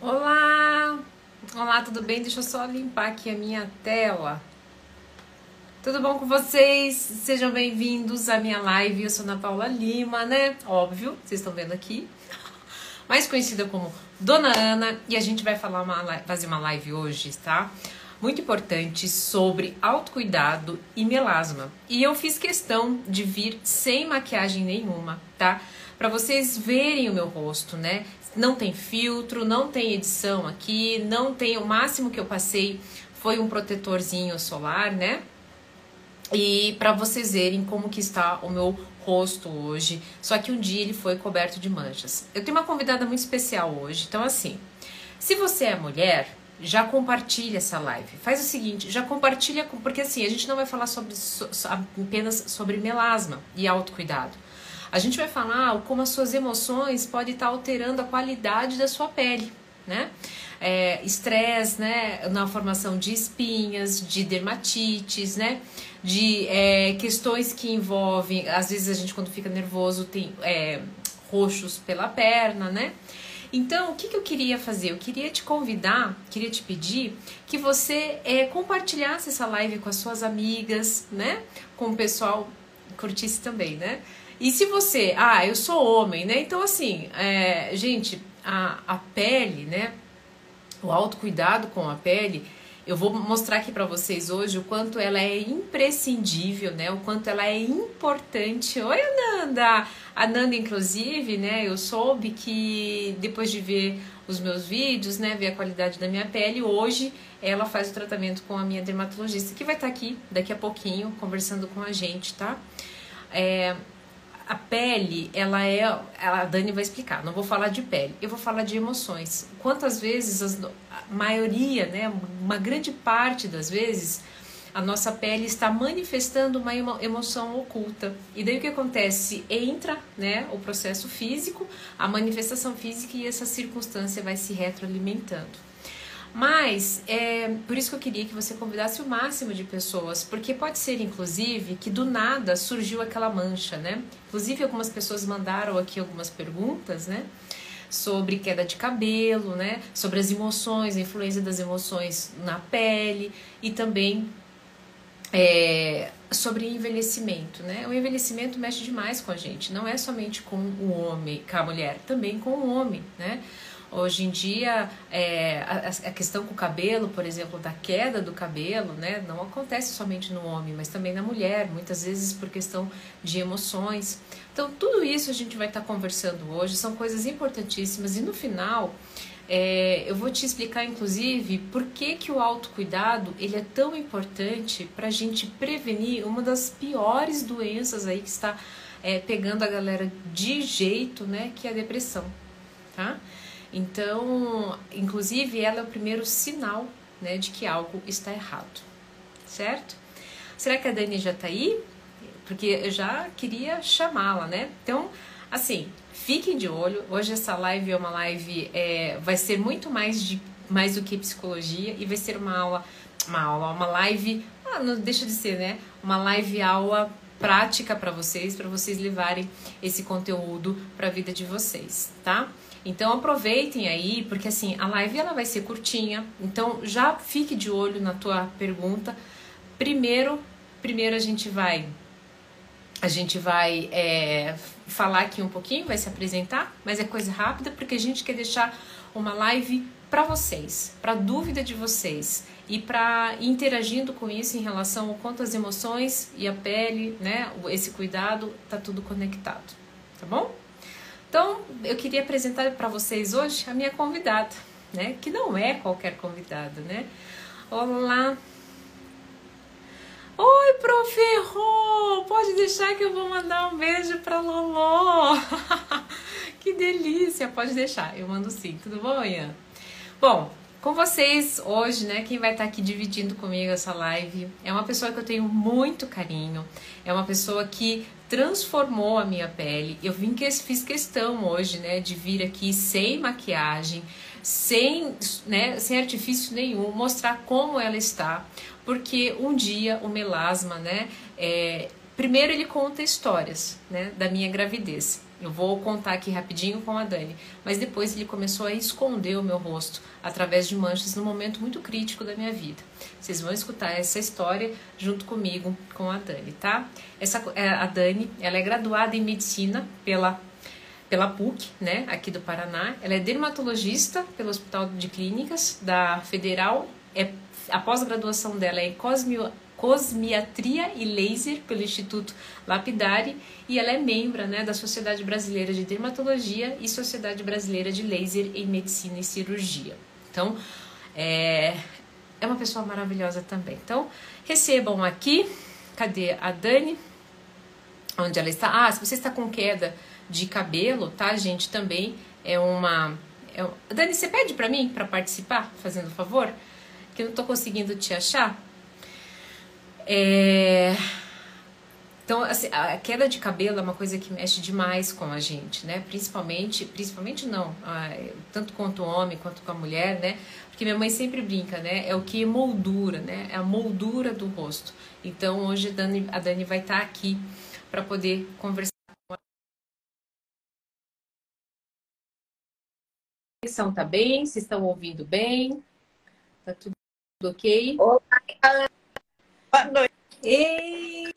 Olá! Olá, tudo bem? Deixa eu só limpar aqui a minha tela. Tudo bom com vocês? Sejam bem-vindos à minha live. Eu sou Ana Paula Lima, né? Óbvio, vocês estão vendo aqui. Mais conhecida como Dona Ana. E a gente vai falar uma, fazer uma live hoje, tá? Muito importante sobre autocuidado e melasma. E eu fiz questão de vir sem maquiagem nenhuma, tá? Para vocês verem o meu rosto, né? Não tem filtro, não tem edição aqui, não tem o máximo que eu passei foi um protetorzinho solar, né? E para vocês verem como que está o meu rosto hoje, só que um dia ele foi coberto de manchas. Eu tenho uma convidada muito especial hoje, então assim, se você é mulher, já compartilha essa live. Faz o seguinte, já compartilha, porque assim, a gente não vai falar sobre, apenas sobre melasma e autocuidado. A gente vai falar como as suas emoções podem estar alterando a qualidade da sua pele, né? É, estresse, né, na formação de espinhas, de dermatites, né, de é, questões que envolvem, às vezes a gente quando fica nervoso tem é, roxos pela perna, né, então, o que, que, eu queria fazer? Eu queria te convidar, queria te pedir que você é, compartilhasse essa live com as suas amigas, né? Com o pessoal, curtisse também, né? E se você, ah, eu sou homem, né? Então, assim, é, gente, a, a pele, né? O autocuidado com a pele, eu vou mostrar aqui para vocês hoje o quanto ela é imprescindível, né? O quanto ela é importante. Oi, Ananda! A Nanda, inclusive, né? Eu soube que depois de ver os meus vídeos, né? Ver a qualidade da minha pele, hoje ela faz o tratamento com a minha dermatologista, que vai estar tá aqui daqui a pouquinho conversando com a gente, tá? É, a pele, ela é. A Dani vai explicar, não vou falar de pele, eu vou falar de emoções. Quantas vezes, as, a maioria, né, uma grande parte das vezes, a nossa pele está manifestando uma emoção oculta. E daí o que acontece? Entra né, o processo físico, a manifestação física e essa circunstância vai se retroalimentando. Mas é por isso que eu queria que você convidasse o máximo de pessoas, porque pode ser, inclusive, que do nada surgiu aquela mancha, né? Inclusive, algumas pessoas mandaram aqui algumas perguntas, né? Sobre queda de cabelo, né? Sobre as emoções, a influência das emoções na pele e também é, sobre envelhecimento, né? O envelhecimento mexe demais com a gente, não é somente com o homem, com a mulher, também com o homem, né? Hoje em dia, é, a, a, questão com o cabelo, por exemplo, da queda do cabelo, né, não acontece somente no homem, mas também na mulher, muitas vezes por questão de emoções. Então, tudo isso a gente vai estar tá conversando hoje, são coisas importantíssimas e no final. É, eu vou te explicar, inclusive, por que, que o autocuidado ele é tão importante para a gente prevenir uma das piores doenças aí que está é, pegando a galera de jeito, né, que é a depressão, tá? Então, inclusive, ela é o primeiro sinal né, de que algo está errado, certo? Será que a Dani já está aí? Porque eu já queria chamá-la, né? Então, assim, fiquem de olho. Hoje essa live é uma live, é, vai ser muito mais de mais do que psicologia e vai ser uma aula, uma aula, uma live, ah, não deixa de ser, né? Uma live aula prática para vocês, para vocês levarem esse conteúdo para a vida de vocês, tá? Então aproveitem aí, porque assim, a live ela vai ser curtinha, então já fique de olho na tua pergunta. Primeiro, primeiro a gente vai a gente vai é, falar aqui um pouquinho, vai se apresentar, mas é coisa rápida porque a gente quer deixar uma live para vocês, para dúvida de vocês e para interagindo com isso em relação ao quanto as emoções e a pele, né, esse cuidado tá tudo conectado, tá bom? Então, eu queria apresentar para vocês hoje a minha convidada, né? Que não é qualquer convidada, né? Olá! Oi, Prof. Rô! Pode deixar que eu vou mandar um beijo para Loló! que delícia! Pode deixar, eu mando sim. Tudo bom, Ian? Bom, com vocês hoje, né? Quem vai estar aqui dividindo comigo essa live é uma pessoa que eu tenho muito carinho, é uma pessoa que transformou a minha pele. Eu vim que fiz questão hoje, né, de vir aqui sem maquiagem, sem, né, sem artifício nenhum, mostrar como ela está, porque um dia o melasma, né, é, primeiro ele conta histórias, né, da minha gravidez. Eu vou contar aqui rapidinho com a Dani. Mas depois ele começou a esconder o meu rosto através de manchas num momento muito crítico da minha vida. Vocês vão escutar essa história junto comigo com a Dani, tá? Essa, é, a Dani, ela é graduada em medicina pela pela PUC, né, aqui do Paraná. Ela é dermatologista pelo Hospital de Clínicas da Federal. É, a pós-graduação dela é em cosmio, Cosmiatria e Laser pelo Instituto Lapidari e ela é membro né, da Sociedade Brasileira de Dermatologia e Sociedade Brasileira de Laser em Medicina e Cirurgia. Então, é, é uma pessoa maravilhosa também. Então, recebam aqui, cadê a Dani? Onde ela está? Ah, se você está com queda de cabelo, tá, gente? Também é uma. É... Dani, você pede para mim para participar, fazendo favor? Que eu não tô conseguindo te achar. É... Então, assim, a queda de cabelo é uma coisa que mexe demais com a gente, né? Principalmente, principalmente não, tanto quanto o homem quanto com a mulher, né? Porque minha mãe sempre brinca, né? É o que moldura, né? É a moldura do rosto. Então, hoje a Dani, a Dani vai estar tá aqui para poder conversar conexão tá bem? Vocês estão ouvindo bem? Tá tudo ok? Olá, Boa noite. E,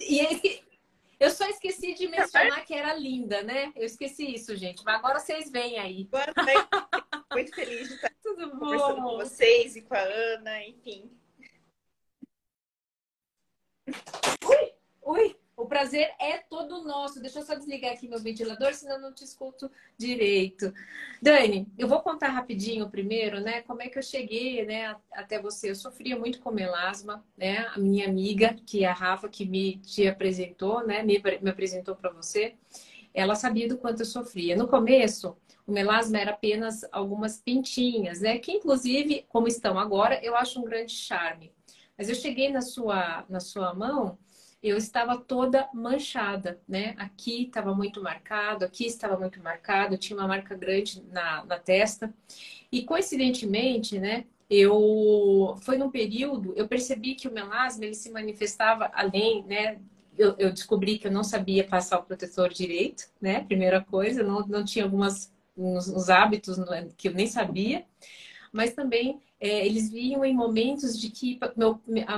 e eu só esqueci de mencionar que era linda, né? Eu esqueci isso, gente. Mas agora vocês vêm aí. Boa noite. Muito feliz de estar Tudo conversando bom. com vocês e com a Ana, enfim. Ui, ui. O prazer é todo nosso. Deixa eu só desligar aqui meu ventilador, senão eu não te escuto direito. Dani, eu vou contar rapidinho primeiro, né? Como é que eu cheguei, né, até você. Eu sofria muito com melasma, né? A minha amiga, que é a Rafa, que me te apresentou, né? Me, me apresentou para você. Ela sabia do quanto eu sofria. No começo, o melasma era apenas algumas pintinhas, né? Que inclusive, como estão agora, eu acho um grande charme. Mas eu cheguei na sua, na sua mão eu estava toda manchada, né? Aqui estava muito marcado, aqui estava muito marcado, tinha uma marca grande na, na testa. E coincidentemente, né? Eu foi num período, eu percebi que o melasma ele se manifestava além, né? Eu, eu descobri que eu não sabia passar o protetor direito, né? Primeira coisa, não, não tinha algumas uns, uns hábitos que eu nem sabia, mas também é, eles vinham em momentos de que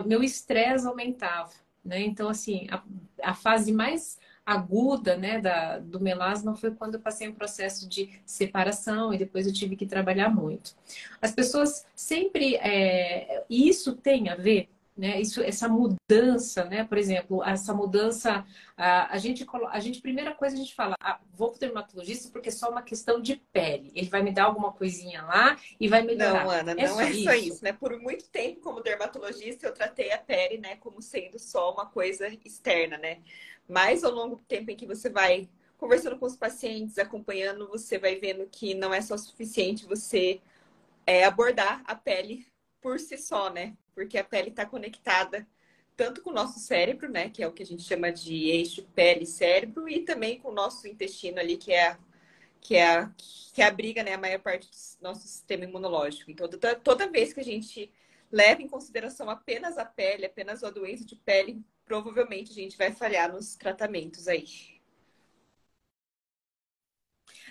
meu estresse meu aumentava. Né? Então, assim, a, a fase mais aguda né, da, do melasma foi quando eu passei um processo de separação e depois eu tive que trabalhar muito. As pessoas sempre. É, isso tem a ver né? Isso, essa mudança, né? Por exemplo, essa mudança, a, a gente, a gente, primeira coisa a gente fala, ah, vou para o dermatologista porque é só uma questão de pele. Ele vai me dar alguma coisinha lá e vai melhorar. Não, Ana, é não só é só isso, né? Por muito tempo, como dermatologista, eu tratei a pele, né, como sendo só uma coisa externa, né? Mas ao longo do tempo em que você vai conversando com os pacientes, acompanhando, você vai vendo que não é só suficiente você é, abordar a pele por si só, né? Porque a pele está conectada tanto com o nosso cérebro, né? Que é o que a gente chama de eixo pele-cérebro, e também com o nosso intestino ali, que é a, que é a, que abriga né, a maior parte do nosso sistema imunológico. Então, toda, toda vez que a gente leva em consideração apenas a pele, apenas a doença de pele, provavelmente a gente vai falhar nos tratamentos aí.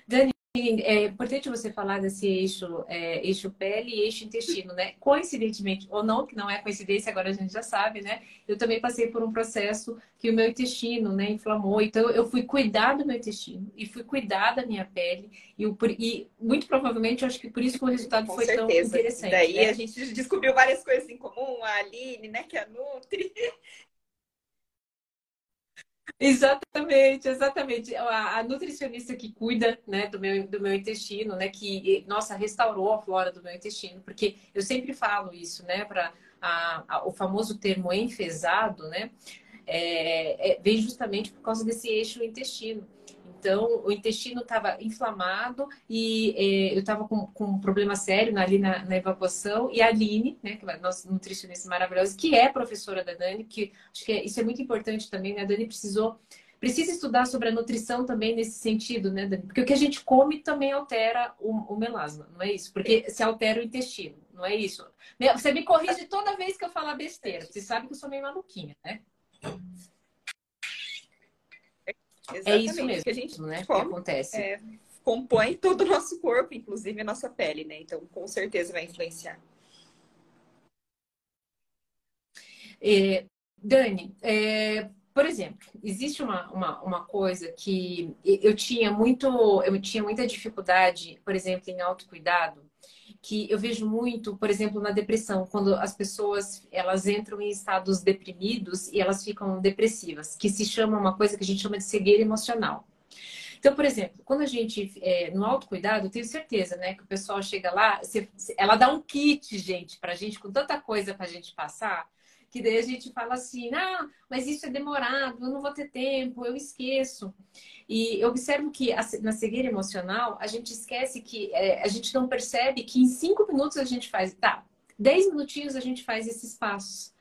Dani, é importante você falar desse eixo, é, eixo pele e eixo intestino, né? Coincidentemente, ou não, que não é coincidência, agora a gente já sabe, né? Eu também passei por um processo que o meu intestino, né, inflamou. Então, eu fui cuidar do meu intestino e fui cuidar da minha pele. E, e muito provavelmente, eu acho que por isso que o resultado Com foi certeza. tão interessante. Daí né? a gente descobriu várias coisas em comum, a Aline, né, que é a Nutri. Exatamente, exatamente. A, a, nutricionista que cuida né, do, meu, do meu intestino, né, que, nossa, restaurou a flora do meu intestino, porque eu sempre falo isso, né, para o famoso termo enfesado, né, é, é, vem justamente por causa desse eixo intestino. Então, o intestino estava inflamado e eh, eu estava com, com, um problema sério ali na, na, evacuação. E a Aline, né, que é a nossa nutricionista maravilhosa, que é professora da Dani, que acho que é, isso é muito importante também, né? A Dani precisou, precisa estudar sobre a nutrição também nesse sentido, né, Dani? Porque o que a gente come também altera o, o melasma, não é isso? Porque se altera o intestino, não é isso? Você me corrige toda vez que eu falar besteira. Você sabe que eu sou meio maluquinha, né? Exatamente. É isso mesmo que a gente né, que acontece. É, compõe todo o nosso corpo, inclusive a nossa pele, né? Então, com certeza vai influenciar. É, Dani, é, por exemplo, existe uma, uma, uma, coisa que eu tinha muito, eu tinha muita dificuldade, por exemplo, em autocuidado, que eu vejo muito, por exemplo, na depressão, quando as pessoas elas entram em estados deprimidos e elas ficam depressivas, que se chama uma coisa que a gente chama de cegueira emocional. Então, por exemplo, quando a gente, é, no autocuidado, eu tenho certeza, né, que o pessoal chega lá, você, ela dá um kit, gente, pra gente, com tanta coisa pra gente passar, que daí a gente fala assim, ah, mas isso é demorado, eu não vou ter tempo, eu esqueço. E eu observo que na cegueira emocional, a gente esquece que é, a gente não percebe que em cinco minutos a gente faz, tá, dez minutinhos a gente faz esses passos.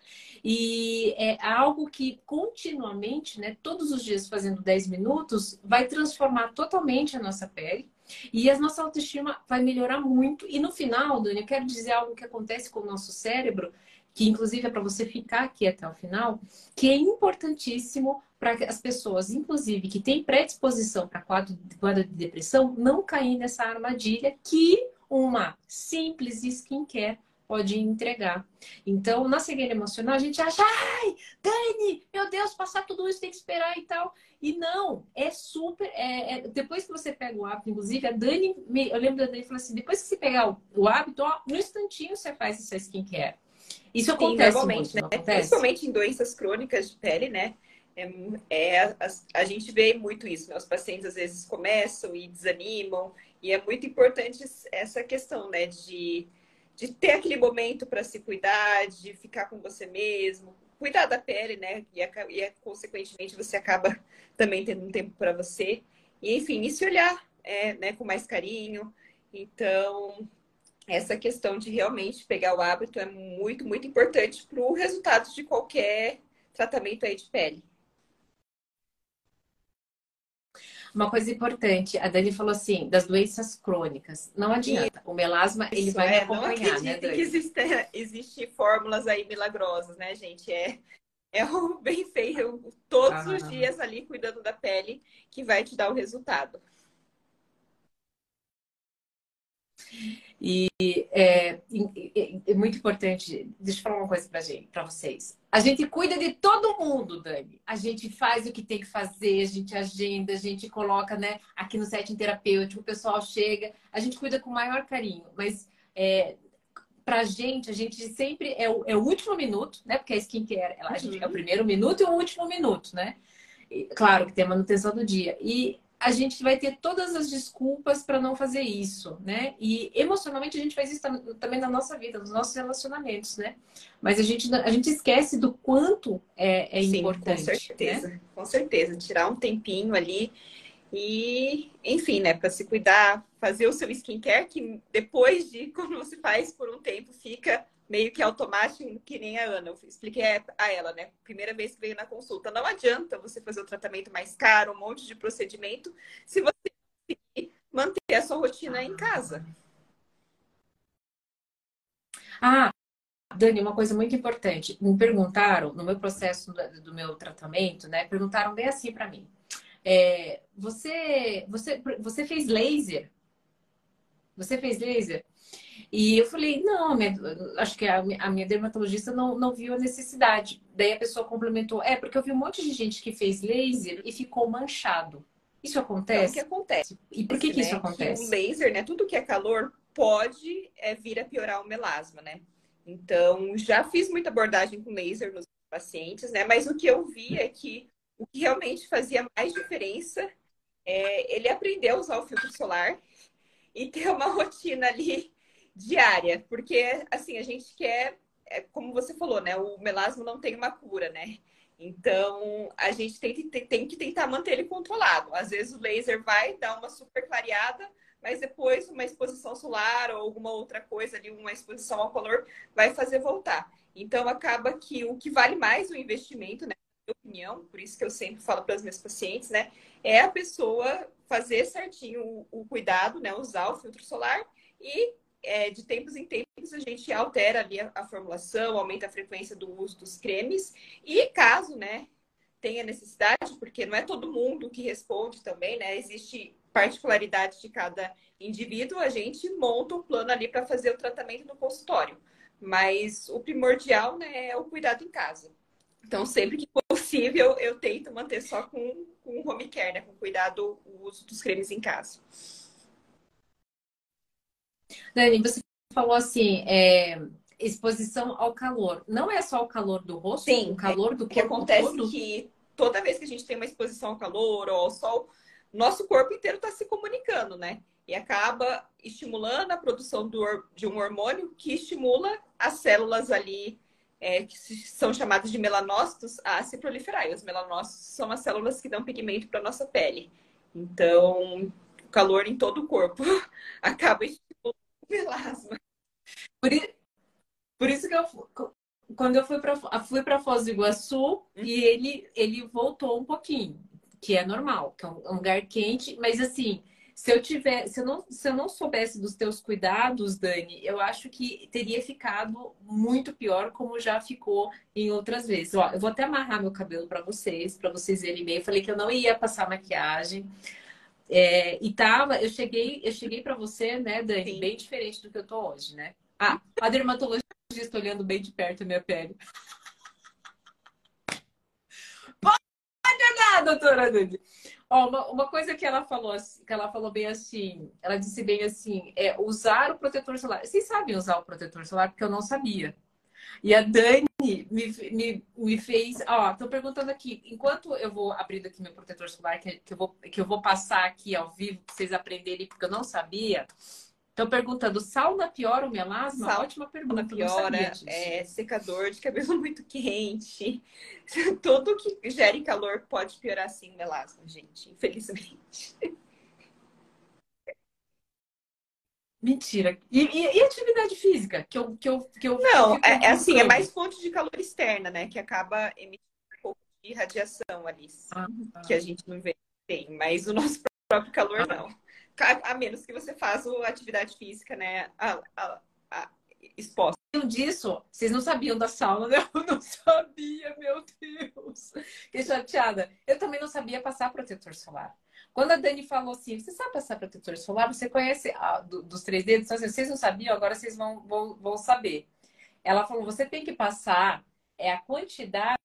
E é algo que continuamente, né, todos os dias fazendo 10 minutos, vai transformar totalmente a nossa pele. E a nossa autoestima vai melhorar muito. E no final, Dani, eu quero dizer algo que acontece com o nosso cérebro, que inclusive é para você ficar aqui até o final, que é importantíssimo para as pessoas, inclusive, que têm predisposição para quadro, quadro de depressão, não cair nessa armadilha que uma simples skincare pode entregar. Então, na cegueira emocional, a gente acha, ai, Dani, meu Deus, passar tudo isso tem que esperar e tal. E não, é super. É, é, depois que você pega o hábito, inclusive, a Dani, eu lembro da Dani falou assim: depois que você pegar o, o hábito, ó, no instantinho você faz essa skincare. Isso acontece Sim, muito, né? Acontece? Principalmente em doenças crônicas de pele, né? É, é a, a, gente vê muito isso, né? Os pacientes às vezes começam e desanimam, e é muito importante essa questão, né? De, de ter aquele momento para se cuidar, de ficar com você mesmo, cuidar da pele, né? E, e consequentemente você acaba também tendo um tempo para você. E enfim, e se olhar é, né, com mais carinho. Então, essa questão de realmente pegar o hábito é muito, muito importante para o resultado de qualquer tratamento aí de pele. Uma coisa importante, a Dani falou assim, das doenças crônicas. Não adianta. O melasma, ele vai é, acompanhar, não né, Dani? que existe, existe fórmulas aí milagrosas, né, gente? É, é o bem feio todos ah. os dias ali cuidando da pele que vai te dar o resultado. E é, é, é, muito importante, deixa eu falar uma coisa para vocês. A gente cuida de todo mundo, Dani. A gente faz o que tem que fazer, a gente agenda, a gente coloca, né, aqui no setting terapêutico, o pessoal chega, a gente cuida com o maior carinho, mas é, pra gente, a gente sempre é o, é o último minuto, né? Porque a skincare, ela, a gente é o primeiro minuto e o último minuto, né? E, claro que tem a manutenção do dia. E a gente vai ter todas as desculpas para não fazer isso, né? E emocionalmente a gente faz isso também na nossa vida, nos nossos relacionamentos, né? Mas a gente, a gente esquece do quanto é, é Sim, importante. Com certeza, né? com certeza. Tirar um tempinho ali e, enfim, né, para se cuidar, fazer o seu skincare, que depois de quando você faz por um tempo, fica meio que automático, que nem a Ana. Eu expliquei a ela, né? Primeira vez que veio na consulta. Não adianta você fazer o tratamento mais caro, um monte de procedimento, se você manter a sua rotina em casa. Ah, Dani, uma coisa muito importante. Me perguntaram, no meu processo do meu tratamento, né? Perguntaram bem assim para mim. É, você, você, você fez laser? Você fez laser? E eu falei, não, minha, acho que a, a, minha dermatologista não, não viu a necessidade. Daí a pessoa complementou, é, porque eu vi um monte de gente que fez laser e ficou manchado. Isso acontece? Então, o que acontece? E por que, que isso né, acontece? Que o laser, né? Tudo que é calor pode é, vir a piorar o melasma, né? Então, já fiz muita abordagem com laser nos pacientes, né? Mas o que eu vi é que o que realmente fazia mais diferença é ele aprender a usar o filtro solar e ter uma rotina ali diária, porque assim, a gente quer, é, como você falou, né? O melasma não tem uma cura, né? Então, a gente tem, tem, tem que tentar manter ele controlado. Às vezes o laser vai dar uma super clareada, mas depois uma exposição solar ou alguma outra coisa ali, uma exposição ao calor, vai fazer voltar. Então, acaba que o que vale mais o investimento, né? Opinião, por isso que eu sempre falo para os meus pacientes, né? É a pessoa fazer certinho o, o cuidado, né? Usar o filtro solar e é, de tempos em tempos a gente altera ali a, a, formulação, aumenta a frequência do uso dos cremes e caso, né, tem a necessidade, porque não é todo mundo que responde também, né? Existe particularidade de cada indivíduo, a gente monta um plano ali para fazer o tratamento no consultório. Mas o primordial né, é o cuidado em casa. Então, sempre que possível, eu tento manter só com, com home care, né? Com cuidado, o uso dos cremes em casa. Dani, você falou assim, é, exposição ao calor. Não é só o calor do rosto, Sim, o calor do corpo. O que acontece todo? que toda vez que a gente tem uma exposição ao calor ou ao sol, nosso corpo inteiro está se comunicando, né? E acaba estimulando a produção do, de um hormônio que estimula as células ali, é, que são chamadas de melanócitos, a se proliferar. E os melanócitos são as células que dão pigmento para nossa pele. Então, o calor em todo o corpo acaba estimulando o melasma. Por, por isso que eu, quando eu fui para fui para Foz do Iguaçu uhum. e ele ele voltou um pouquinho, que é normal, que é um, lugar quente, mas assim, se eu tiver, se eu não se eu não soubesse dos teus cuidados, Dani, eu acho que teria ficado muito pior como já ficou em outras vezes. Ó, eu vou até amarrar meu cabelo para vocês, para vocês verem bem. Eu falei que eu não ia passar maquiagem. É, e tava, eu cheguei, eu cheguei para você, né, Dani, Sim. bem diferente do que eu tô hoje, né? Ah, a dermatologista olhando bem de perto a minha pele. Pode olhar, doutora Dude. Ó, uma, uma, coisa que ela falou, que ela falou bem assim, ela disse bem assim, é usar o protetor solar. Vocês sabem usar o protetor solar? Porque eu não sabia. E a Dani me, me, me fez. Ó, tô perguntando aqui, enquanto eu vou abrindo aqui meu protetor solar, que, que, eu, vou, que eu vou passar aqui ao vivo para vocês aprenderem, porque eu não sabia. Estão perguntando, sauna piora o melasma? Sauna Ótima pergunta. Piora, é, secador de cabelo muito quente. Tudo que gere calor pode piorar sim o melasma, gente, infelizmente. Mentira. E, e, e, atividade física? Que eu, que eu, que eu, Não, é, é assim, é mais fonte de calor externa, né? Que acaba emitindo um pouco de radiação ali. Ah, tá. Que a gente não vê bem. Mas o nosso próprio calor, ah. não a menos que você faça atividade física, né? A, a, a, exposta. disso, vocês não sabiam da sauna, né? Eu não sabia, meu Deus. Que chateada. Eu também não sabia passar protetor solar. Quando a Dani falou assim, você sabe passar protetor solar? Você conhece ah, do, dos três dedos? Então, assim, vocês não sabiam, agora vocês vão, vão, vão saber. Ela falou, você tem que passar, é a quantidade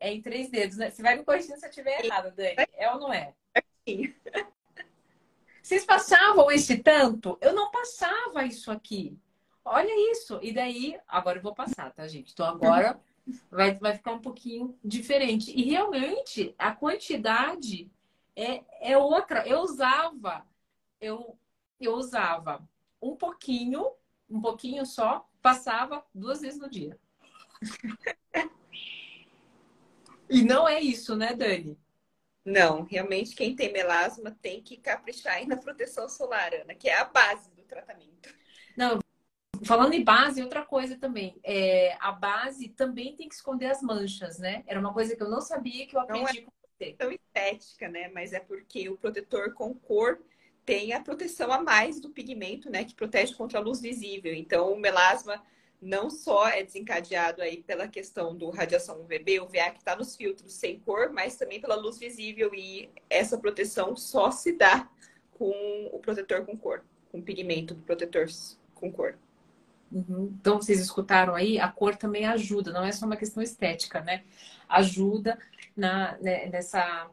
é em três dedos, né? Você vai me corrigir se eu estiver errada, Dani. É ou não é? Sim. Vocês passavam esse tanto? Eu não passava isso aqui. Olha isso. E daí, agora eu vou passar, tá, gente? Então agora vai, vai ficar um pouquinho diferente. E realmente, a quantidade é, é outra. Eu usava, eu, eu usava um pouquinho, um pouquinho só, passava duas vezes no dia. e não é isso, né, Dani? Não, realmente quem tem melasma tem que caprichar aí na proteção solar, Ana, que é a base do tratamento. Não, falando em base, outra coisa também. É, a base também tem que esconder as manchas, né? Era uma coisa que eu não sabia que eu aprendi não é com você. Tão estética, né? Mas é porque o protetor com cor tem a proteção a mais do pigmento, né? Que protege contra a luz visível. Então, o melasma não só é desencadeado aí pela questão do radiação UVB, UVA que está nos filtros sem cor, mas também pela luz visível e essa proteção só se dá com o protetor com cor, com o pigmento do protetor com cor. Uhum. Então, vocês escutaram aí, a cor também ajuda, não é só uma questão estética, né? Ajuda na, né, nessa,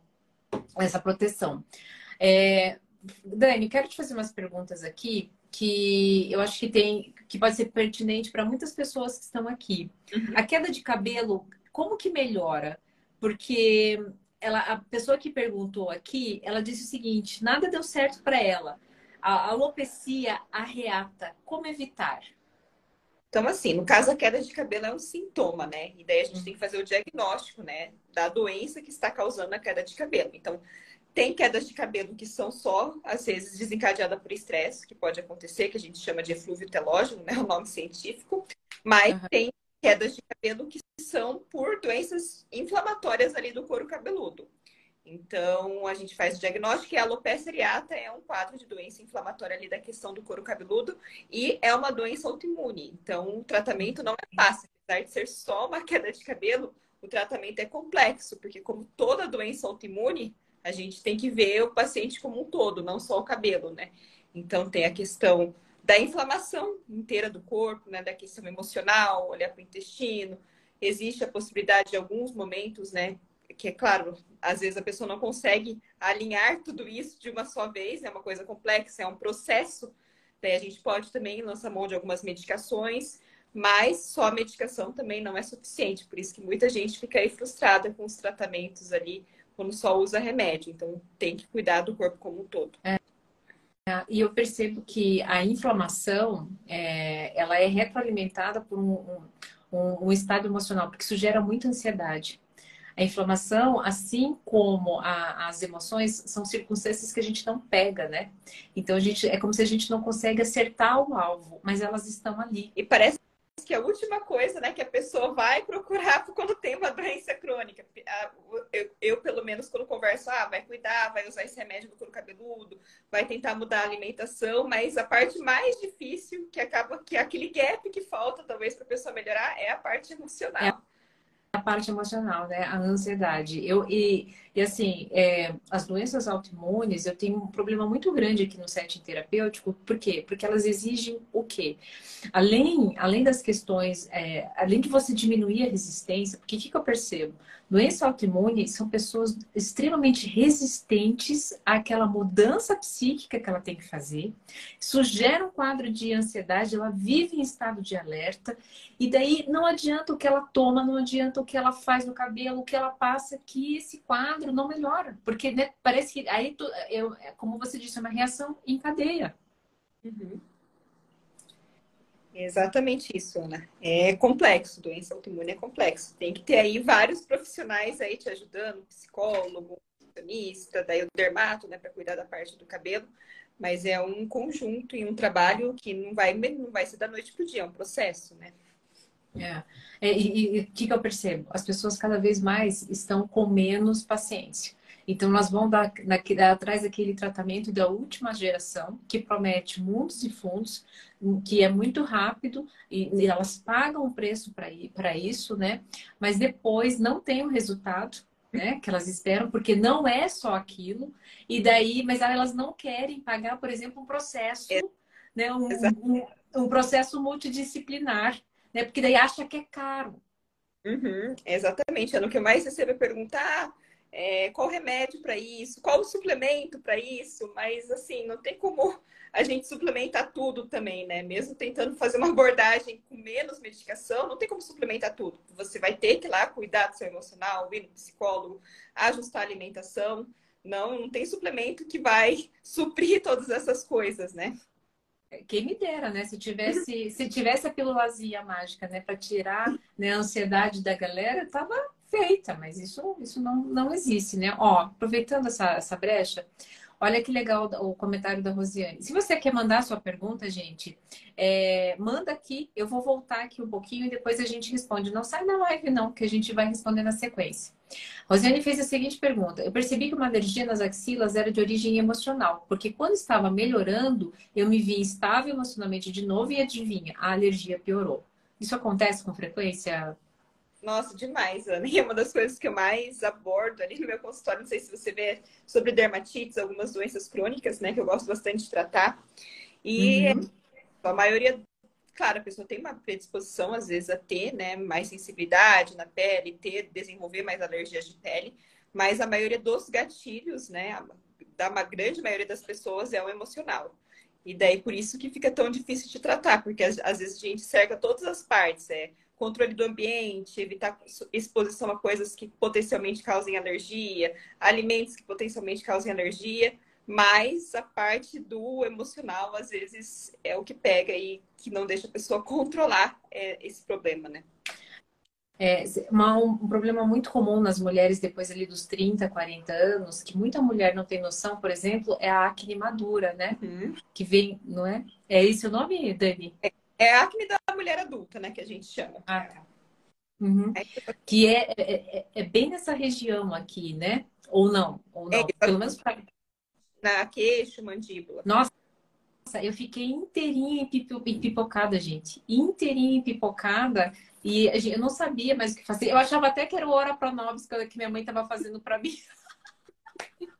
nessa proteção. É, Dani, quero te fazer umas perguntas aqui que eu acho que tem que pode ser pertinente para muitas pessoas que estão aqui. Uhum. A queda de cabelo, como que melhora? Porque ela, a pessoa que perguntou aqui, ela disse o seguinte: nada deu certo para ela. A alopecia arreata. Como evitar? Então, assim, no caso, a queda de cabelo é um sintoma, né? E daí a gente tem que fazer o diagnóstico, né? Da doença que está causando a queda de cabelo. Então, tem quedas de cabelo que são só, às vezes, desencadeadas por estresse, que pode acontecer, que a gente chama de eflúvio telógeno, né? O nome científico. Mas uhum. tem quedas de cabelo que são por doenças inflamatórias ali do couro cabeludo. Então, a gente faz o diagnóstico e a alopecia areata é um quadro de doença inflamatória ali da questão do couro cabeludo e é uma doença autoimune. Então, o tratamento não é fácil. Apesar de ser só uma queda de cabelo, o tratamento é complexo, porque como toda doença autoimune, a gente tem que ver o paciente como um todo, não só o cabelo, né? Então tem a questão da inflamação inteira do corpo, né? Da questão emocional, olhar para o intestino. Existe a possibilidade de alguns momentos, né? Que é claro, às vezes a pessoa não consegue alinhar tudo isso de uma só vez, é uma coisa complexa, é um processo. Daí a gente pode também lançar mão de algumas medicações, mas só a medicação também não é suficiente. Por isso que muita gente fica aí frustrada com os tratamentos ali quando só usa remédio. Então tem que cuidar do corpo como um todo. É. E eu percebo que a inflamação é, ela é retroalimentada por um, um, um estado emocional, porque isso gera muita ansiedade. A inflamação, assim como a, as emoções, são circunstâncias que a gente não pega, né? Então a gente é como se a gente não consegue acertar o alvo, mas elas estão ali. E parece que a última coisa, né, que a pessoa vai procurar quando tem uma doença crônica. Eu, eu, pelo menos, quando converso, ah, vai cuidar, vai usar esse remédio do couro cabeludo, vai tentar mudar a alimentação, mas a parte mais difícil, que acaba que é aquele gap que falta, talvez, para a pessoa melhorar, é a parte emocional. É a parte emocional, né? A ansiedade. Eu, e, e assim, é, as doenças autoimunes, eu tenho um problema muito grande aqui no setting terapêutico. Por quê? Porque elas exigem o quê? Além, além das questões, é, além de você diminuir a resistência, porque o que, que eu percebo? Doença autoimune são pessoas extremamente resistentes àquela mudança psíquica que ela tem que fazer. Isso gera um quadro de ansiedade, ela vive em estado de alerta. E daí não adianta o que ela toma, não adianta o que ela faz no cabelo, o que ela passa, que esse quadro não melhora. Porque né, parece que aí, eu, como você disse, é uma reação em cadeia. Uhum. Exatamente isso, Ana. É complexo, doença autoimune é complexo. Tem que ter aí vários profissionais aí te ajudando, psicólogo, nutricionista, daí o dermato, né, para cuidar da parte do cabelo. Mas é um conjunto e um trabalho que não vai, não vai ser da noite pro dia, é um processo, né? É. é e o que, que eu percebo? As pessoas cada vez mais estão com menos paciência. Então, nós vamos dar, atrás daquele tratamento da última geração, que promete mundos e fundos, que é muito rápido, e, e elas pagam o preço para isso, né? Mas depois não tem o resultado né, que elas esperam, porque não é só aquilo, e daí, mas elas não querem pagar, por exemplo, um processo, é. né, um, um, um, processo multidisciplinar, né, porque daí acha que é caro. Uhum, exatamente, é no que eu mais recebo é perguntar é, qual remédio para isso, qual o suplemento para isso, mas assim, não tem como a gente suplementar tudo também, né? Mesmo tentando fazer uma abordagem com menos medicação, não tem como suplementar tudo. Você vai ter que ir lá cuidar do seu emocional, ir no psicólogo, ajustar a alimentação. Não, não tem suplemento que vai suprir todas essas coisas, né? Quem me dera, né? Se tivesse, se tivesse a pílulazinha mágica, né, para tirar né, a ansiedade da galera, tava feita, mas isso, isso não, não existe, né? Ó, aproveitando essa, essa brecha, olha que legal o comentário da Rosiane. Se você quer mandar sua pergunta, gente, é, manda aqui, eu vou voltar aqui um pouquinho e depois a gente responde. Não sai da live, não, que a gente vai responder na sequência. Rosiane fez a seguinte pergunta: Eu percebi que uma alergia nas axilas era de origem emocional, porque quando estava melhorando, eu me vi estável emocionalmente de novo e adivinha, a alergia piorou. Isso acontece com frequência? Nossa, demais, Ana. E é uma das coisas que eu mais abordo ali no meu consultório. Não sei se você vê sobre dermatites, algumas doenças crônicas, né? Que eu gosto bastante de tratar. E uhum. a maioria, claro, a pessoa tem uma predisposição, às vezes, a ter né, mais sensibilidade na pele, ter, desenvolver mais alergias de pele. Mas a maioria dos gatilhos, né? Da uma grande maioria das pessoas é o emocional. E daí por isso que fica tão difícil de tratar, porque às, às vezes a gente cerca todas as partes. É controle do ambiente, evitar exposição a coisas que potencialmente causem alergia, alimentos que potencialmente causem alergia, mas a parte do emocional, às vezes, é o que pega e que não deixa a pessoa controlar é, esse problema, né? É, uma, um problema muito comum nas mulheres depois ali dos 30, 40 anos, que muita mulher não tem noção, por exemplo, é a acne madura, né? Uhum. Que vem, não é? É esse o nome, Dani? É, é a acne da mulher adulta, né? Que a gente chama. Ah, tá. Uhum. É que é, é, é, é, bem nessa região aqui, né? Ou não? Ou não? É, Pelo menos pra... Na queixo, mandíbula. Nossa, eu fiquei inteirinha empipocada, gente. Inteirinha empipocada. E eu não sabia mais o que fazer. Eu achava até que era o Ora Pronobis que minha mãe estava fazendo para mim.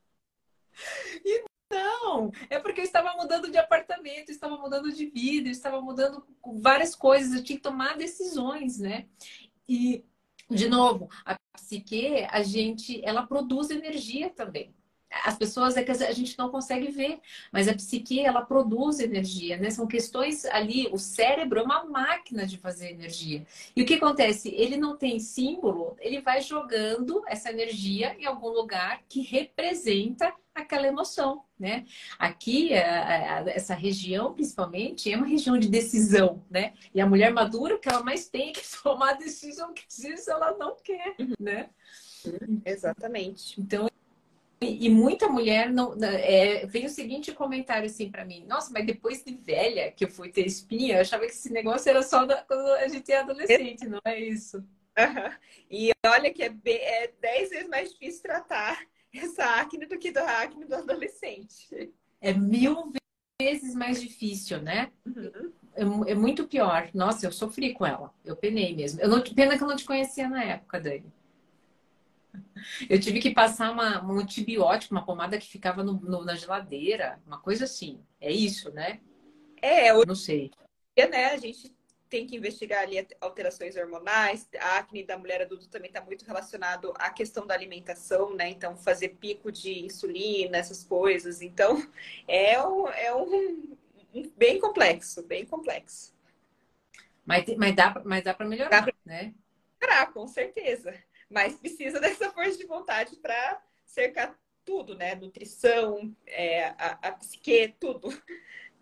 não, é porque eu estava mudando de apartamento, estava mudando de vida, estava mudando várias coisas, eu tinha que tomar decisões, né? E, de novo, a psique, a gente, ela produz energia também as pessoas é que a gente não consegue ver, mas a psique ela produz energia, né? São questões ali, o cérebro é uma máquina de fazer energia. E o que acontece? Ele não tem símbolo, ele vai jogando essa energia em algum lugar que representa aquela emoção, né? Aqui, essa região, principalmente, é uma região de decisão, né? E a mulher madura, o que ela mais tem é que tomar decisão que vezes ela não quer, né? Exatamente. Então, e muita mulher não. É, vem o seguinte comentário assim para mim: Nossa, mas depois de velha que eu fui ter espinha, eu achava que esse negócio era só da, quando a gente é adolescente, não é isso? Uhum. E olha que é, bem, é dez vezes mais difícil tratar essa acne do que a acne do adolescente. É mil vezes mais difícil, né? Uhum. É, é, muito pior. Nossa, eu sofri com ela. Eu penei mesmo. Eu não, pena que eu não te conhecia na época, Dani. Eu tive que passar uma, um antibiótico, uma pomada que ficava no, no, na geladeira, uma coisa assim. É isso, né? É, eu não sei. Né, a gente tem que investigar ali alterações hormonais. A acne da mulher adulta também está muito relacionado à questão da alimentação, né? Então, fazer pico de insulina, essas coisas. Então, é um, é um, um bem complexo, bem complexo. Mas, mas dá, mas dá para melhorar, dá pra... né? Melhorar, com certeza mas precisa dessa força de vontade para cercar tudo, né? Nutrição, é, a, a psique, tudo.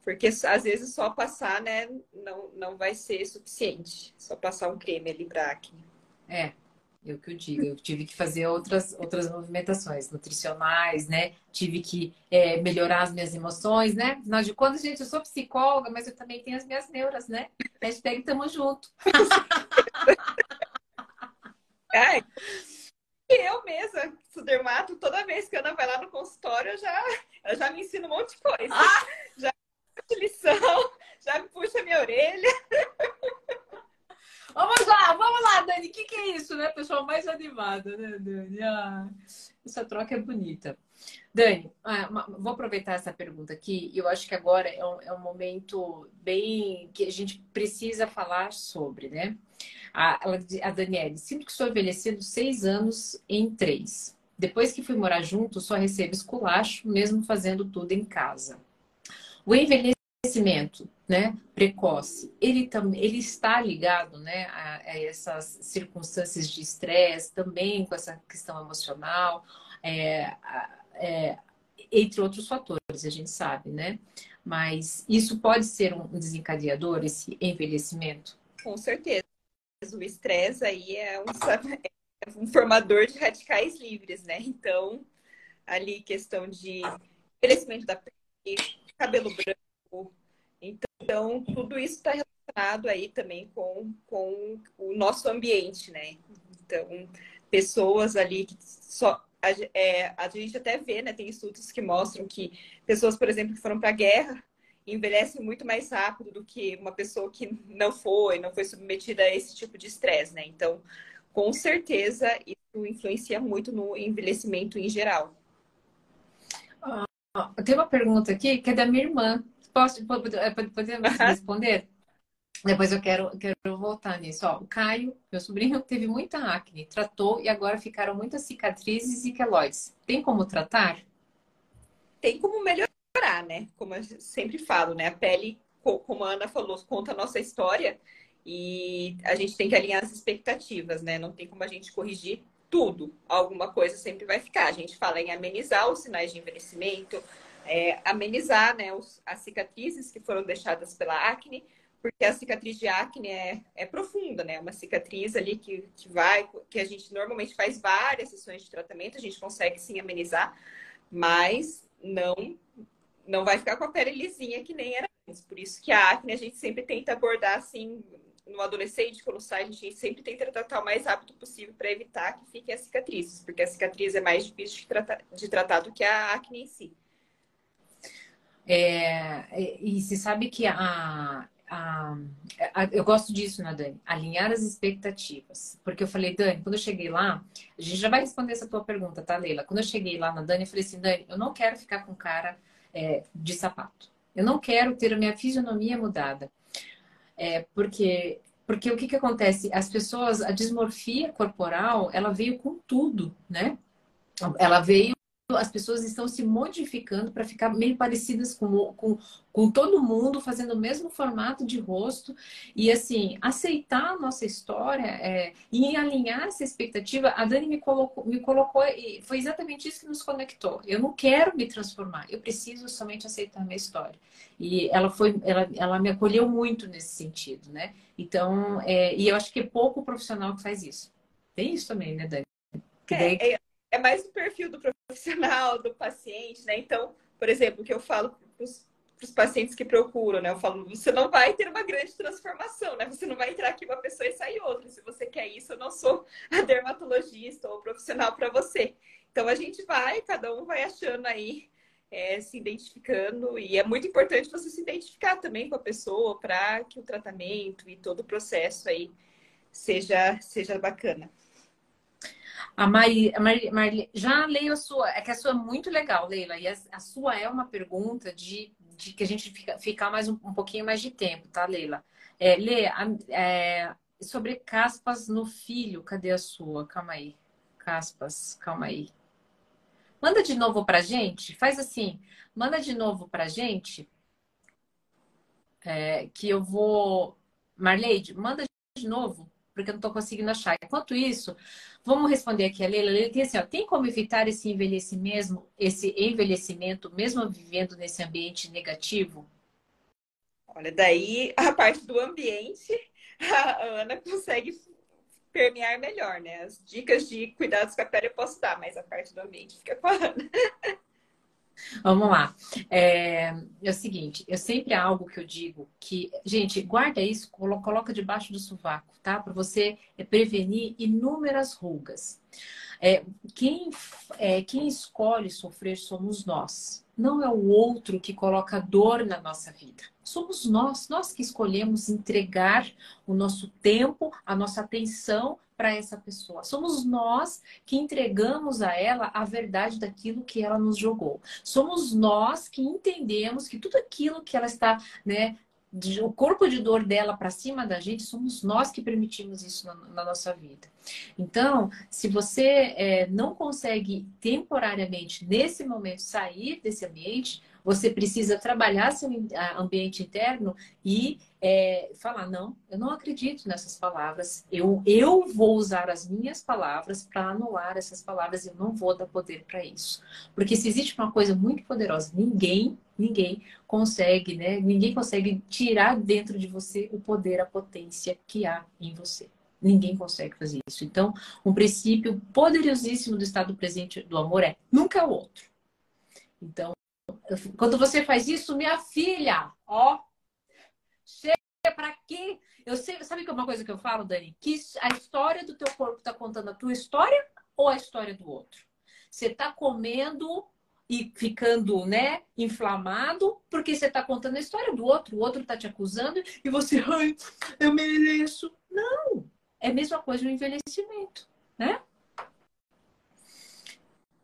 Porque às vezes só passar, né, não, não vai ser suficiente. Só passar um creme ali para acne. É, eu que eu digo, eu tive que fazer outras, outras movimentações nutricionais, né? Tive que é, melhorar as minhas emoções, né? Afinal de contas, gente, eu sou psicóloga, mas eu também tenho as minhas neuras, né? Hashtag tamo junto. É. Eu mesma, dermato, toda vez que a Ana vai lá no consultório, eu já, eu já me ensino um monte de coisa. Ah! Já de lição, já me puxa minha orelha. Vamos lá, vamos lá, Dani. O que, que é isso, né? Pessoal mais animada, né, Dani? Ah, essa troca é bonita. Dani, ah, vou aproveitar essa pergunta aqui. Eu acho que agora é um, é um momento bem que a gente precisa falar sobre, né? A, a Daniele, sinto que estou envelhecendo seis anos em três. Depois que fui morar junto, só recebo esculacho, mesmo fazendo tudo em casa. O envelhecimento, né, precoce, ele ele está ligado, né, a, a essas circunstâncias de estresse, também com essa questão emocional, é, é, entre outros fatores, a gente sabe, né? Mas isso pode ser um desencadeador, esse envelhecimento? Com certeza o estresse aí é um, é um formador de radicais livres, né? Então, ali questão de envelhecimento da pele, cabelo branco. Então, tudo isso está relacionado aí também com, com o nosso ambiente, né? Então, pessoas ali que só. A, é, a gente até vê, né? Tem estudos que mostram que pessoas, por exemplo, que foram para a guerra, envelhece muito mais rápido do que uma pessoa que não foi, não foi submetida a esse tipo de estresse, né? Então, com certeza, isso influencia muito no envelhecimento em geral. Ah, tem uma pergunta aqui que é da minha irmã. Posso, podemos responder? Depois eu quero, quero voltar nisso. Ó, o Caio, meu sobrinho, teve muita acne, tratou e agora ficaram muitas cicatrizes e queloides. Tem como tratar? Tem como melhorar melhorar, né? Como eu sempre falo, né? A pele, como a Ana falou, conta a nossa história e a gente tem que alinhar as expectativas, né? Não tem como a gente corrigir tudo. Alguma coisa sempre vai ficar. A gente fala em amenizar os sinais de envelhecimento, é, amenizar né, os, as cicatrizes que foram deixadas pela acne, porque a cicatriz de acne é, é profunda, né? Uma cicatriz ali que, que vai, que a gente normalmente faz várias sessões de tratamento, a gente consegue sim amenizar, mas não não vai ficar com a pele lisinha que nem era antes. Por isso que a acne a gente sempre tenta abordar assim no adolescente, quando sai, a gente sempre tenta tratar o mais rápido possível para evitar que fiquem as cicatrizes, porque a cicatriz é mais difícil de tratar, de tratar do que a acne em si. É, e se sabe que a, a, eu gosto disso, né, Dani? Alinhar as expectativas. Porque eu falei, Dani, quando eu cheguei lá, a gente já vai responder essa tua pergunta, tá, Leila? Quando eu cheguei lá na Dani, eu falei assim, Dani, eu não quero ficar com cara é, de sapato. Eu não quero ter a minha fisionomia mudada. É, porque porque o que, que acontece? As pessoas, a dismorfia corporal, ela veio com tudo, né? Ela veio as pessoas estão se modificando para ficar meio parecidas com, com, com todo mundo, fazendo o mesmo formato de rosto. E assim, aceitar a nossa história é, e alinhar essa expectativa, a Dani me colocou, me colocou, e foi exatamente isso que nos conectou. Eu não quero me transformar, eu preciso somente aceitar a minha história. E ela foi, ela, ela me acolheu muito nesse sentido, né? Então, é, e eu acho que é pouco profissional que faz isso. Tem isso também, né, Dani? É, é, é mais o perfil do profissional, do paciente, né? Então, por exemplo, o que eu falo para os pacientes que procuram, né? Eu falo, você não vai ter uma grande transformação, né? Você não vai entrar aqui uma pessoa e sair outra. Se você quer isso, eu não sou a dermatologista ou profissional para você. Então a gente vai, cada um vai achando aí, é, se identificando, e é muito importante você se identificar também com a pessoa para que o tratamento e todo o processo aí seja, seja bacana. A Mari, a Mari, Mari, já leio a sua, é que a sua é muito legal, Leila, e a, a sua é uma pergunta de, de que a gente fica, mais um, um pouquinho mais de tempo, tá, Leila? É, Lê, é, sobre caspas no filho, cadê a sua? Calma aí. Caspas, calma aí. Manda de novo pra gente, faz assim, manda de novo pra gente, é, que eu vou... Marleide, manda de novo porque eu não estou conseguindo achar. Enquanto isso, vamos responder aqui a Leila. Leila tem assim, ó, tem como evitar esse envelhecimento, esse envelhecimento, mesmo vivendo nesse ambiente negativo? Olha, daí a parte do ambiente, a Ana consegue permear melhor, né? As dicas de cuidados com a pele eu posso dar, mas a parte do ambiente fica com a Ana. Vamos lá. É, é, o seguinte, eu sempre há algo que eu digo que, gente, guarda isso, coloca debaixo do sovaco, tá? Para você prevenir inúmeras rugas. É, quem, é, quem escolhe sofrer somos nós. Não é o outro que coloca dor na nossa vida. Somos nós, nós que escolhemos entregar o nosso tempo, a nossa atenção para essa pessoa. Somos nós que entregamos a ela a verdade daquilo que ela nos jogou. Somos nós que entendemos que tudo aquilo que ela está, né, o corpo de dor dela para cima da gente, somos nós que permitimos isso na, na nossa vida. Então, se você é, não consegue temporariamente, nesse momento, sair desse ambiente, você precisa trabalhar seu ambiente interno e é, falar: não, eu não acredito nessas palavras, eu, eu vou usar as minhas palavras para anular essas palavras, eu não vou dar poder para isso. Porque se existe uma coisa muito poderosa, ninguém, ninguém consegue, né? Ninguém consegue tirar dentro de você o poder, a potência que há em você. Ninguém consegue fazer isso. Então, um princípio poderosíssimo do estado presente do amor é nunca o outro. Então, quando você faz isso, minha filha, ó, chega para quê? Eu sei, sabe que é uma coisa que eu falo, Dani? Que a história do teu corpo está contando a tua história ou a história do outro? Você está comendo e ficando, né, inflamado porque você está contando a história do outro, o outro está te acusando e você, ai, eu mereço. Não, é a mesma coisa no envelhecimento, né?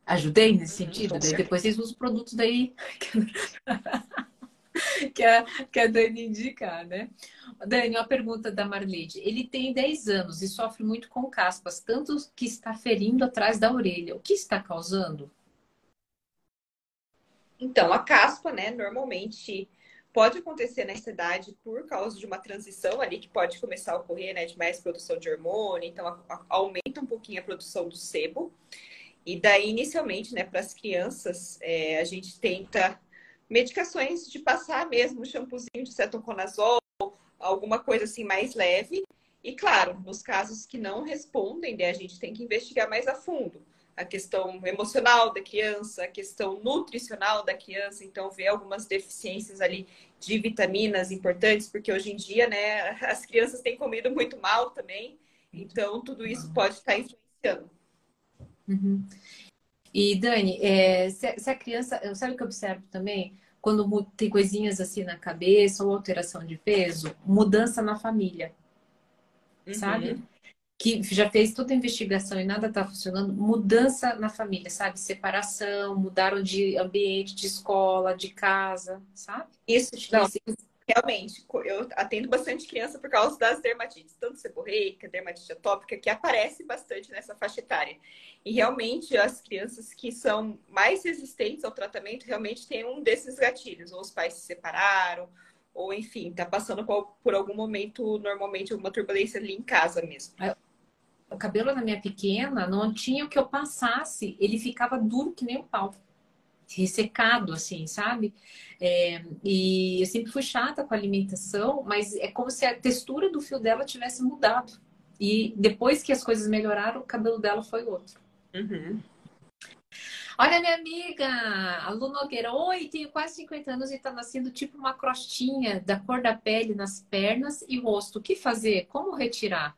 Ajudei nesse uhum, sentido? depois vocês usam os produtos daí que a, que a Dani indicar, né? Dani, uma pergunta da Marlide. Ele tem 10 anos e sofre muito com caspas, tanto que está ferindo atrás da orelha. O que está causando? Então, a caspa, né, normalmente pode acontecer nessa idade por causa de uma transição ali que pode começar a ocorrer, né, de mais produção de hormônio, então a, a, aumenta um pouquinho a produção do sebo. E daí, inicialmente, né, para as crianças, é, a gente tenta medicações de passar mesmo, um shampoozinho de cetoconazol, alguma coisa assim mais leve. E claro, nos casos que não respondem, né, a gente tem que investigar mais a fundo a questão emocional da criança, a questão nutricional da criança, então ver algumas deficiências ali de vitaminas importantes, porque hoje em dia, né, as crianças têm comido muito mal também, então tudo isso pode estar influenciando. Uhum. E Dani, é, se, se, a criança, sabe o que eu observo também? quando tem coisinhas assim na cabeça ou alteração de peso, mudança na família. Uhum. Sabe? Que já fez toda a investigação e nada tá funcionando, mudança na família, sabe? Separação, mudaram de ambiente, de escola, de casa, sabe? Isso, não, realmente, eu atendo bastante criança por causa das dermatites, tanto seborreica, dermatite atópica, que aparece bastante nessa faixa etária. E realmente as crianças que são mais resistentes ao tratamento realmente têm um desses gatilhos, ou os pais se separaram, ou enfim, tá passando por algum momento, normalmente alguma turbulência ali em casa mesmo. O cabelo da minha pequena não tinha o que eu passasse, ele ficava duro que nem um pau ressecado, assim, sabe? É, e eu sempre fui chata com a alimentação, mas é como se a textura do fio dela tivesse mudado. E depois que as coisas melhoraram, o cabelo dela foi outro. Uhum. Olha, minha amiga, a Lu Nogueira. Oi, tenho quase 50 anos e tá nascendo tipo uma crostinha da cor da pele nas pernas e rosto. O que fazer? Como retirar?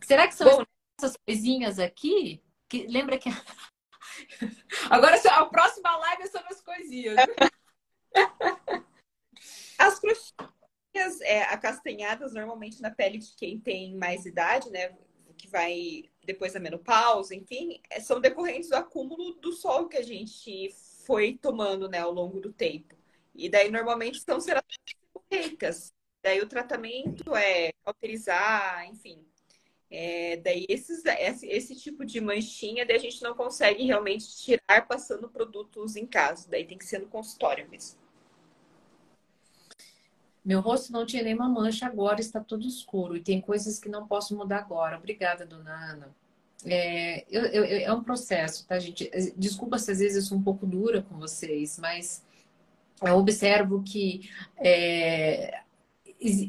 Será que são Bom, essas coisinhas aqui? Que, lembra que Agora a próxima live é sobre as coisinhas. As crostinhas é, acastanhadas normalmente na pele de quem tem mais idade, né? Que vai depois da menopausa, enfim, é, são decorrentes do acúmulo do sol que a gente foi tomando, né, ao longo do tempo. E daí normalmente são ceratonas ricas. Daí o tratamento é cauterizar, enfim, é, daí esses, esse, esse, tipo de manchinha daí a gente não consegue realmente tirar passando produtos em casa. Daí tem que ser no consultório mesmo. Meu rosto não tinha nenhuma mancha, agora está todo escuro. E tem coisas que não posso mudar agora. Obrigada, dona Ana. É, eu, eu, é um processo, tá, gente? Desculpa se às vezes eu sou um pouco dura com vocês, mas eu observo que é,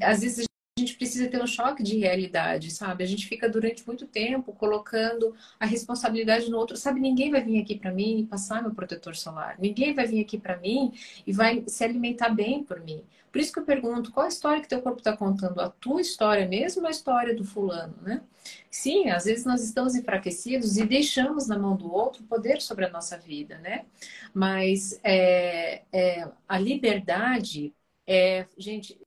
às vezes a gente precisa ter um choque de realidade, sabe? A gente fica durante muito tempo colocando a responsabilidade no outro. Sabe, ninguém vai vir aqui para mim e passar meu protetor solar. Ninguém vai vir aqui para mim e vai se alimentar bem por mim. Por isso que eu pergunto, qual a história que teu corpo está contando? A tua história mesmo ou a história do fulano, né? Sim, às vezes nós estamos enfraquecidos e deixamos na mão do outro o poder sobre a nossa vida, né? Mas é, é, a liberdade é, gente,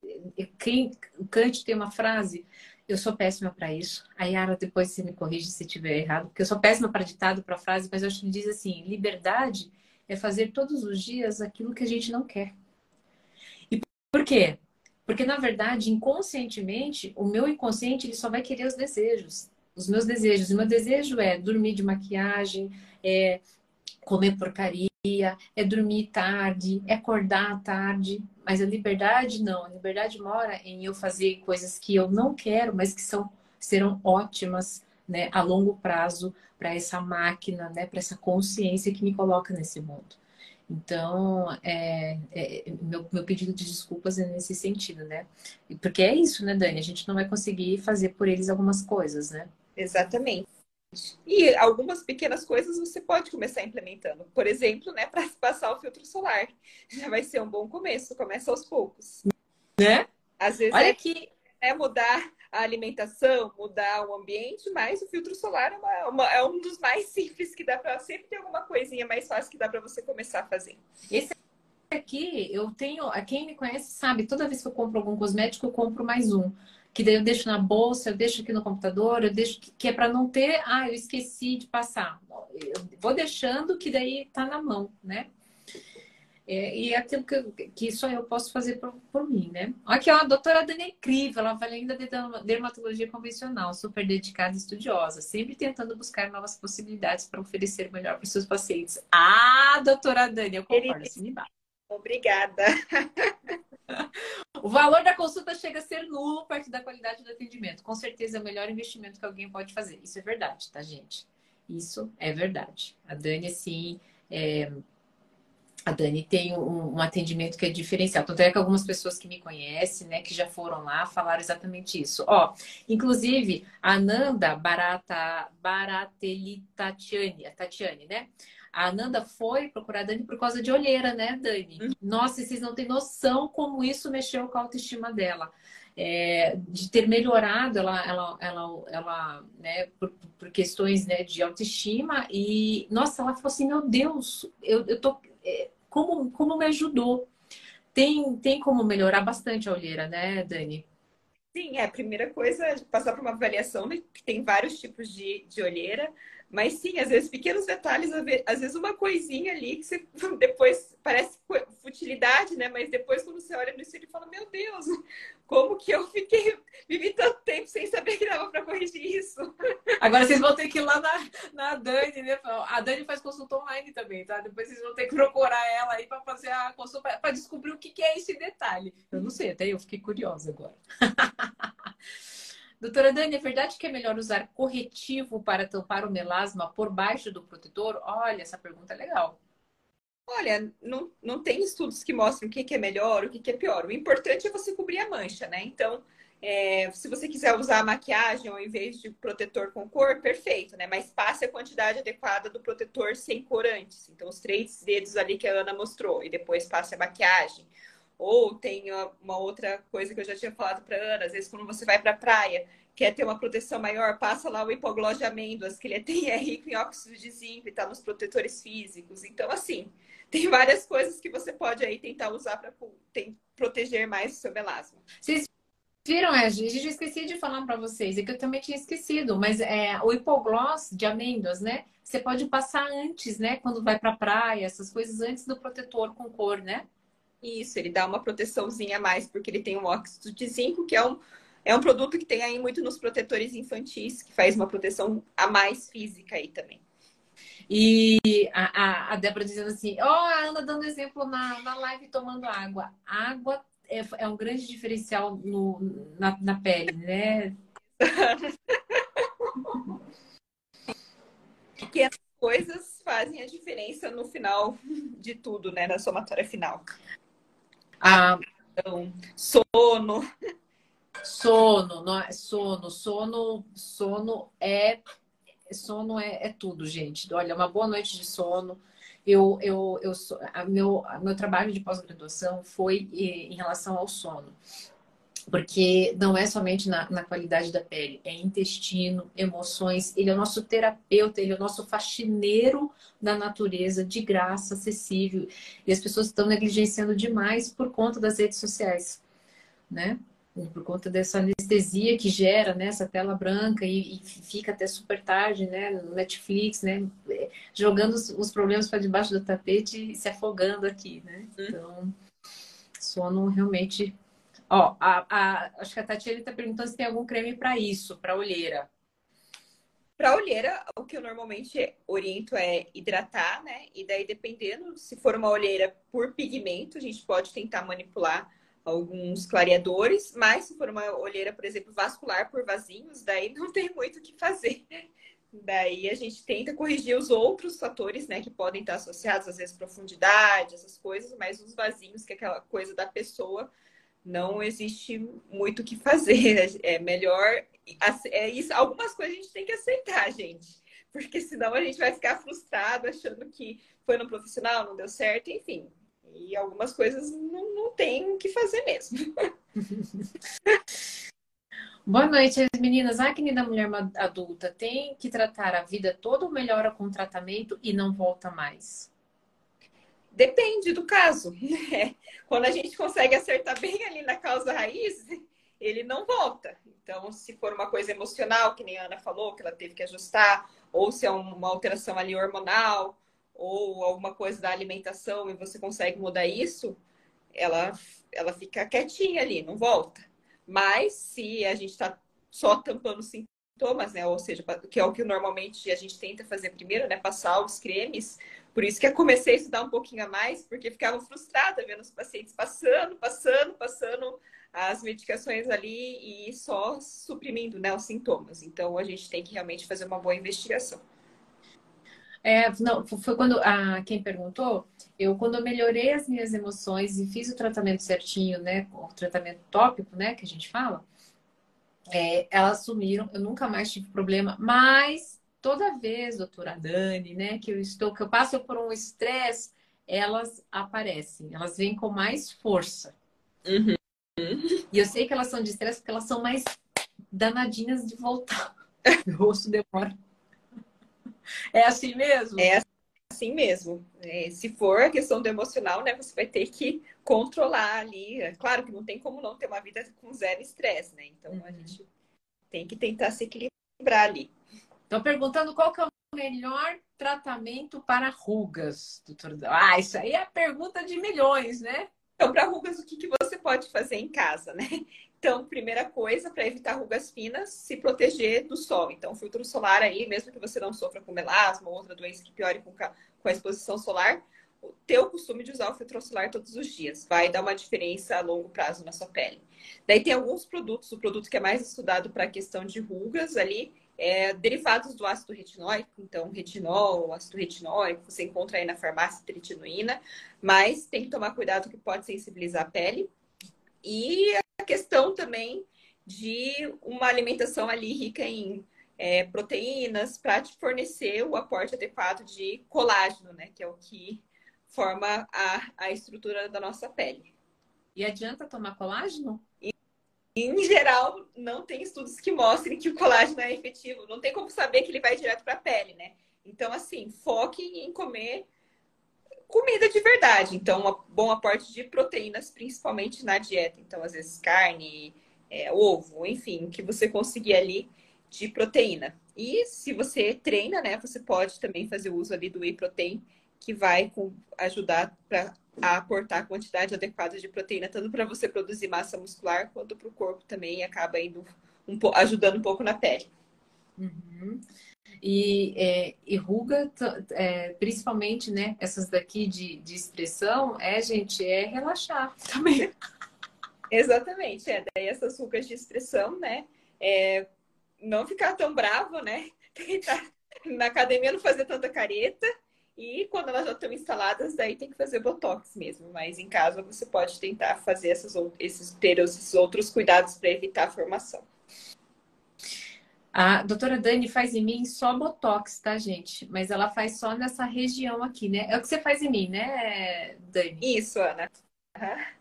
quem, o Kant tem uma frase, eu sou péssima para isso. A Yara, depois você me corrige se estiver errado, porque eu sou péssima para ditado, para frase, mas eu acho que ele diz assim: liberdade é fazer todos os dias aquilo que a gente não quer. E por quê? Porque, na verdade, inconscientemente, o meu inconsciente ele só vai querer os desejos. Os meus desejos. O meu desejo é dormir de maquiagem, é comer porcaria, é dormir tarde, é acordar tarde. Mas a liberdade não. A liberdade mora em eu fazer coisas que eu não quero, mas que são, serão ótimas né, a longo prazo para essa máquina, né, para essa consciência que me coloca nesse mundo. Então, é, é, meu, meu pedido de desculpas é nesse sentido, né? Porque é isso, né, Dani? A gente não vai conseguir fazer por eles algumas coisas, né? Exatamente. E algumas pequenas coisas você pode começar implementando. Por exemplo, né, para passar o filtro solar. Já vai ser um bom começo, começa aos poucos. Né? Às vezes Olha é, que é mudar a alimentação, mudar o ambiente, mas o filtro solar é, uma, uma, é um dos mais simples que dá para sempre ter alguma coisinha mais fácil que dá para você começar a fazer. Esse aqui eu tenho, quem me conhece sabe, toda vez que eu compro algum cosmético, eu compro mais um que daí eu deixo na bolsa, eu deixo aqui no computador, eu deixo que é para não ter, ah, eu esqueci de passar. Eu vou deixando que daí tá na mão, né? É, e é aquilo que, que só eu posso fazer por, por mim, né? Aqui, ó, a doutora Dani é incrível, ela vai ainda de dermatologia convencional, super dedicada e estudiosa, sempre tentando buscar novas possibilidades para oferecer melhor para os seus pacientes. Ah, doutora Dani, eu concordo, assim me bate. Obrigada. o valor da consulta chega a ser nulo perto da qualidade do atendimento. Com certeza é o melhor investimento que alguém pode fazer. Isso é verdade, tá, gente? Isso é verdade. A Dani, assim, é... a Dani tem um, um, atendimento que é diferencial. Tanto é que algumas pessoas que me conhecem, né, que já foram lá, falaram exatamente isso. Ó, inclusive, a Nanda Barata, Baratelli Tatiane, a Tatiane, né? A Ananda foi procurar a Dani por causa de olheira, né, Dani? Uhum. Nossa, vocês não têm noção como isso mexeu com a autoestima dela. É, de ter melhorado ela, ela, ela, ela né, por, por, questões né, de autoestima e nossa, ela falou assim, meu Deus, eu, eu tô, é, como, como me ajudou? tem, tem como melhorar bastante a olheira, né, Dani? Sim, é a primeira coisa é passar por uma avaliação, né, que tem vários tipos de, de olheira. Mas sim, às vezes pequenos detalhes, às vezes uma coisinha ali que você depois parece futilidade, né? Mas depois quando você olha no espelho e fala, meu Deus, como que eu fiquei, vivi tanto tempo sem saber que dava para corrigir isso. Agora vocês vão ter que ir lá na, na Dani, né? A Dani faz consulta online também, tá? Depois vocês vão ter que procurar ela aí para fazer a consulta, para descobrir o que, é esse detalhe. Eu não sei, até eu fiquei curiosa agora. Doutora Dani, é verdade que é melhor usar corretivo para tampar o melasma por baixo do protetor? Olha, essa pergunta é legal. Olha, não, não tem estudos que mostram o que, que é melhor, o que, que é pior. O importante é você cobrir a mancha, né? Então, é, se você quiser usar a maquiagem ao invés de protetor com cor, perfeito, né? Mas passe a quantidade adequada do protetor sem cor antes. Então, os três dedos ali que a Ana mostrou, e depois passe a maquiagem. Ou tem uma outra coisa que eu já tinha falado para Ana, às vezes quando você vai para a praia, quer ter uma proteção maior, passa lá o hipoglós de amêndoas, que ele tem, é rico em óxido de zinco e está nos protetores físicos. Então, assim, tem várias coisas que você pode aí tentar usar para proteger mais o seu melasma. Vocês viram, é, gente, eu esqueci de falar para vocês, é que eu também tinha esquecido, mas é o hipoglós de amêndoas, né? Você pode passar antes, né? Quando vai para praia, essas coisas antes do protetor com cor, né? Isso, ele dá uma proteçãozinha a mais, porque ele tem um óxido de zinco, que é um, é um produto que tem aí muito nos protetores infantis, que faz uma proteção a mais física aí também. E a, a, a Débora dizendo assim, ó, oh, a Ana dando exemplo na, na live tomando água. água é, é um grande diferencial no, na, na pele, né? Pequenas coisas fazem a diferença no final de tudo, né? Na somatória final. Ah, sono. Sono, não é, sono, sono, sono é sono é, é, tudo, gente. Olha, uma boa noite de sono. Eu, eu, eu a meu, a meu trabalho de pós-graduação foi em relação ao sono. Porque não é somente na, na, qualidade da pele, é intestino, emoções. Ele é o nosso terapeuta, ele é o nosso faxineiro da natureza, de graça, acessível. E as pessoas estão negligenciando demais por conta das redes sociais, né? Por conta dessa anestesia que gera né, essa tela branca e, e fica até super tarde, né? No Netflix, né? Jogando os, os problemas para debaixo do tapete e se afogando aqui, né? Uhum. Então, sono realmente Ó, a, a, acho que a Tatiana está perguntando se tem algum creme para isso, para olheira. Para olheira, o que eu normalmente oriento é hidratar, né? E daí, dependendo, se for uma olheira por pigmento, a gente pode tentar manipular alguns clareadores, mas se for uma olheira, por exemplo, vascular por vasinhos, daí não tem muito o que fazer. Daí a gente tenta corrigir os outros fatores, né, que podem estar associados, às vezes, profundidade, essas coisas, mas os vasinhos, que é aquela coisa da pessoa, não existe muito o que fazer. É melhor. É isso, algumas coisas a gente tem que aceitar, gente. Porque senão a gente vai ficar frustrado achando que foi no profissional, não deu certo, enfim. E algumas coisas não, não tem o que fazer mesmo. Boa noite, meninas. A acne da mulher adulta tem que tratar a vida toda ou melhora com tratamento e não volta mais? Depende do caso. Né? Quando a gente consegue acertar bem ali na causa raiz, ele não volta. Então, se for uma coisa emocional, que nem a Ana falou, que ela teve que ajustar, ou se é uma alteração ali hormonal, ou alguma coisa da alimentação e você consegue mudar isso, ela, ela fica quietinha ali, não volta. Mas se a gente está só tampando sintomas, né? Ou seja, que é o que normalmente a gente tenta fazer primeiro, né? Passar os cremes por isso que eu comecei a estudar um pouquinho a mais, porque ficava frustrada vendo os pacientes passando, passando, passando as medicações ali e só suprimindo né, os sintomas. Então a gente tem que realmente fazer uma boa investigação. É, não, foi quando a quem perguntou, eu quando eu melhorei as minhas emoções e fiz o tratamento certinho, né, o tratamento tópico, né, que a gente fala, é, elas sumiram, eu nunca mais tive problema, mas toda vez, doutora Dani, né, que eu estou, que eu passo por um estresse, elas aparecem, elas vêm com mais força. Uhum. E eu sei que elas são de estresse porque elas são mais danadinhas de voltar. o rosto demora. É assim mesmo? É assim mesmo. É, se for a questão do emocional, né, você vai ter que controlar ali. É claro que não tem como não ter uma vida com zero estresse, né? Então uhum. a gente tem que tentar se equilibrar ali. Estou perguntando qual que é o melhor tratamento para rugas, doutor. Ah, isso aí é a pergunta de milhões, né? Então, para rugas, o que, que você pode fazer em casa, né? Então, primeira coisa, para evitar rugas finas, se proteger do sol. Então, filtro solar aí, mesmo que você não sofra com melasma ou outra doença que piore com, com a exposição solar, ter o costume de usar o filtro solar todos os dias. Vai dar uma diferença a longo prazo na sua pele. Daí tem alguns produtos, o produto que é mais estudado para a questão de rugas ali, é, derivados do ácido retinóico, então retinol, ácido retinóico, você encontra aí na farmácia tretinoína, mas tem que tomar cuidado que pode sensibilizar a pele. E a questão também de uma alimentação ali rica em é, proteínas para te fornecer o aporte adequado de colágeno, né? Que é o que forma a, a estrutura da nossa pele. E adianta tomar colágeno? em geral, não tem estudos que mostrem que o colágeno é efetivo. Não tem como saber que ele vai direto para a pele, né? Então, assim, foque em comer comida de verdade. Então, um bom aporte de proteínas, principalmente na dieta. Então, às vezes, carne, é, ovo, enfim, que você conseguir ali de proteína. E se você treina, né, você pode também fazer uso ali do whey protein, que vai ajudar para aportar a quantidade adequada de proteína, tanto para você produzir massa muscular, quanto para o corpo também, acaba indo um, ajudando um pouco na pele. Uhum. E, é, e ruga, é, principalmente, né? Essas daqui de, de expressão, é, gente, é relaxar também. Exatamente, é. Daí essas rugas de expressão, né? É, não ficar tão bravo, né? Tentar na academia não fazer tanta careta. E quando elas já estão instaladas, daí tem que fazer botox mesmo. Mas em casa você pode tentar fazer essas, esses, ter esses outros cuidados para evitar a formação. A doutora Dani faz em mim só botox, tá, gente? Mas ela faz só nessa região aqui, né? É o que você faz em mim, né, Dani? Isso, Ana. Uhum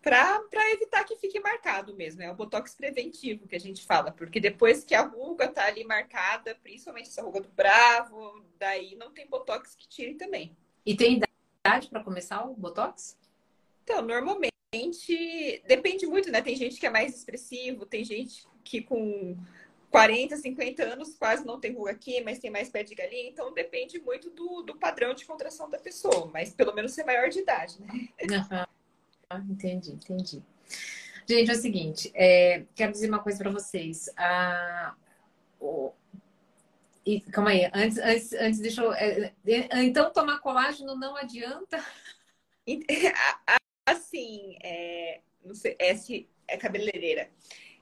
para evitar que fique marcado mesmo. É o botox preventivo que a gente fala, porque depois que a ruga tá ali marcada, principalmente essa ruga do bravo, daí não tem botox que tire também. E tem idade para começar o botox? Então, normalmente depende muito, né? Tem gente que é mais expressivo, tem gente que com 40, 50 anos quase não tem ruga aqui, mas tem mais pé de galinha, então depende muito do, do padrão de contração da pessoa, mas pelo menos ser maior de idade, né? Uhum. Ah, entendi, entendi. Gente, é o seguinte, é, quero dizer uma coisa para vocês. Ah, oh, e, calma aí, antes, antes, antes deixa eu. É, é, então, tomar colágeno não adianta? Assim, é, não sei, esse é cabeleireira.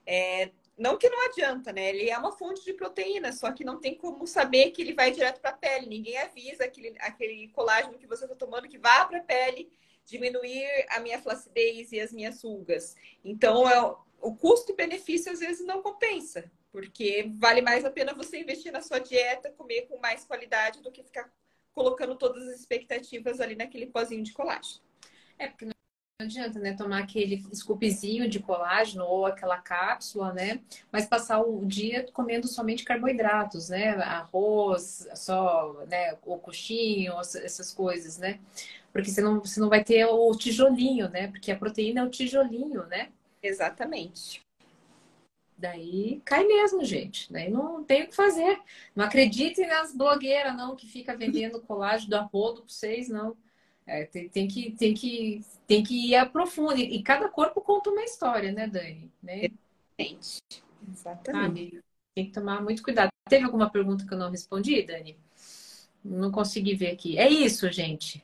É, não que não adianta, né? Ele é uma fonte de proteína, só que não tem como saber que ele vai direto para a pele. Ninguém avisa aquele, aquele colágeno que você está tomando que vá para a pele diminuir a minha flacidez e as minhas rugas. Então, é, o custo-benefício às vezes não compensa, porque vale mais a pena você investir na sua dieta, comer com mais qualidade do que ficar colocando todas as expectativas ali naquele pozinho de colágeno. É, porque não adianta, né, tomar aquele scoopzinho de colágeno ou aquela cápsula, né, mas passar o dia comendo somente carboidratos, né, arroz, só, né, o coxinho, essas coisas, né. Porque você não, você não vai ter o tijolinho, né? Porque a proteína é o tijolinho, né? Exatamente. Daí cai mesmo, gente. Daí não tem o que fazer. Não acreditem nas blogueiras, não, que fica vendendo colágeno do arrodo para vocês, não. É, tem, tem, que, tem, que, tem que ir a profundo. E cada corpo conta uma história, né, Dani? Né? Exatamente. Exatamente. tem que tomar muito cuidado. Teve alguma pergunta que eu não respondi, Dani? Não consegui ver aqui. É isso, gente.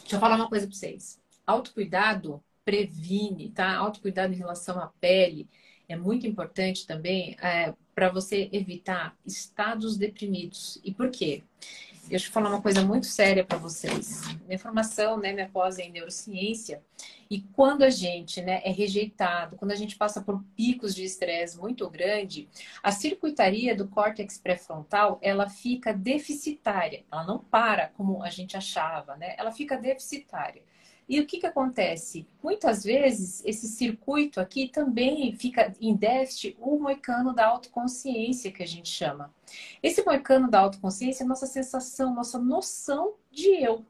Deixa eu falar uma coisa para vocês. Autocuidado previne, tá? Autocuidado em relação à pele é muito importante também é, para você evitar estados deprimidos. E por quê? Deixa eu falar uma coisa muito séria para vocês. Minha formação, né, minha pós é em neurociência, e quando a gente, né, é rejeitado, quando a gente passa por picos de estresse muito grande, a circuitaria do córtex pré-frontal, ela fica deficitária. Ela não para como a gente achava, né? Ela fica deficitária. E o que, que acontece? Muitas vezes esse circuito aqui também fica em déficit o moicano da autoconsciência, que a gente chama. Esse moicano da autoconsciência é nossa sensação, nossa noção de eu.